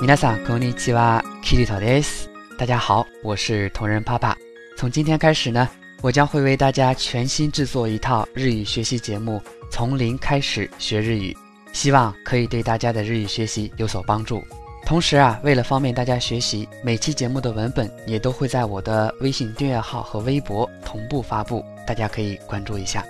皆さんこんにちは、キリトです。大家好，我是同人爸爸。从今天开始呢，我将会为大家全新制作一套日语学习节目，从零开始学日语，希望可以对大家的日语学习有所帮助。同时啊，为了方便大家学习，每期节目的文本也都会在我的微信订阅号和微博同步发布，大家可以关注一下。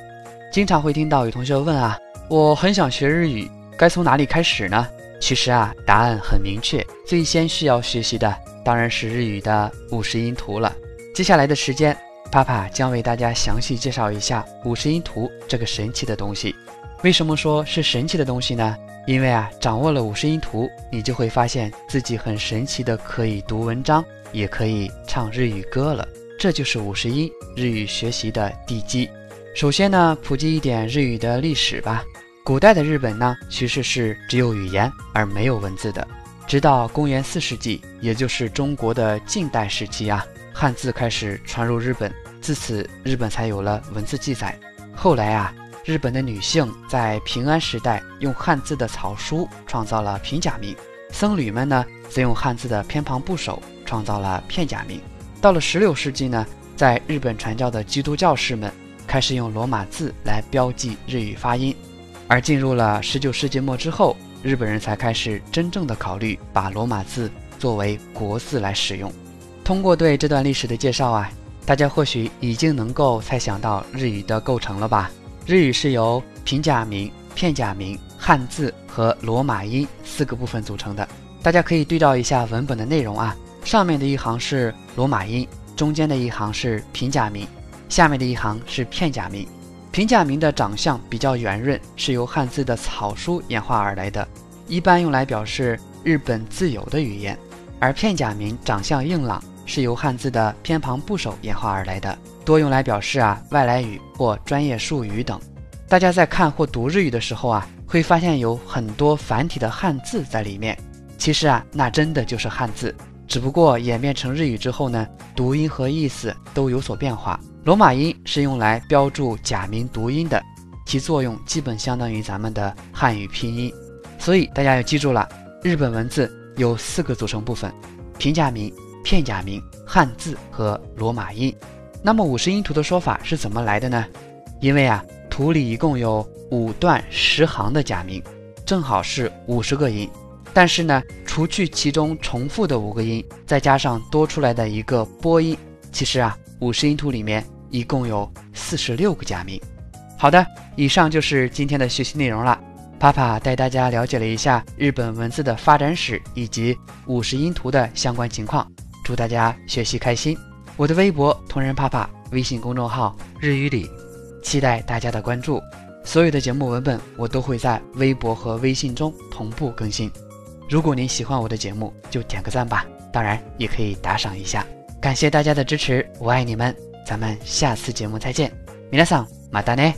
经常会听到有同学问啊，我很想学日语，该从哪里开始呢？其实啊，答案很明确，最先需要学习的当然是日语的五十音图了。接下来的时间，帕帕将为大家详细介绍一下五十音图这个神奇的东西。为什么说是神奇的东西呢？因为啊，掌握了五十音图，你就会发现自己很神奇的可以读文章，也可以唱日语歌了。这就是五十音日语学习的地基。首先呢，普及一点日语的历史吧。古代的日本呢，其实是只有语言而没有文字的。直到公元四世纪，也就是中国的近代时期啊，汉字开始传入日本，自此日本才有了文字记载。后来啊，日本的女性在平安时代用汉字的草书创造了平假名，僧侣们呢则用汉字的偏旁部首创造了片假名。到了十六世纪呢，在日本传教的基督教士们开始用罗马字来标记日语发音。而进入了十九世纪末之后，日本人才开始真正的考虑把罗马字作为国字来使用。通过对这段历史的介绍啊，大家或许已经能够猜想到日语的构成了吧？日语是由平假名、片假名、汉字和罗马音四个部分组成的。大家可以对照一下文本的内容啊，上面的一行是罗马音，中间的一行是平假名，下面的一行是片假名。平假名的长相比较圆润，是由汉字的草书演化而来的，一般用来表示日本自有的语言；而片假名长相硬朗，是由汉字的偏旁部首演化而来的，多用来表示啊外来语或专业术语等。大家在看或读日语的时候啊，会发现有很多繁体的汉字在里面。其实啊，那真的就是汉字，只不过演变成日语之后呢，读音和意思都有所变化。罗马音是用来标注假名读音的，其作用基本相当于咱们的汉语拼音。所以大家要记住了，日本文字有四个组成部分：平假名、片假名、汉字和罗马音。那么五十音图的说法是怎么来的呢？因为啊，图里一共有五段十行的假名，正好是五十个音。但是呢，除去其中重复的五个音，再加上多出来的一个播音，其实啊。五十音图里面一共有四十六个假名。好的，以上就是今天的学习内容了。帕帕带大家了解了一下日本文字的发展史以及五十音图的相关情况。祝大家学习开心！我的微博同人帕帕，微信公众号日语里，期待大家的关注。所有的节目文本我都会在微博和微信中同步更新。如果您喜欢我的节目，就点个赞吧，当然也可以打赏一下。感谢大家的支持，我爱你们，咱们下次节目再见，皆さんまたね。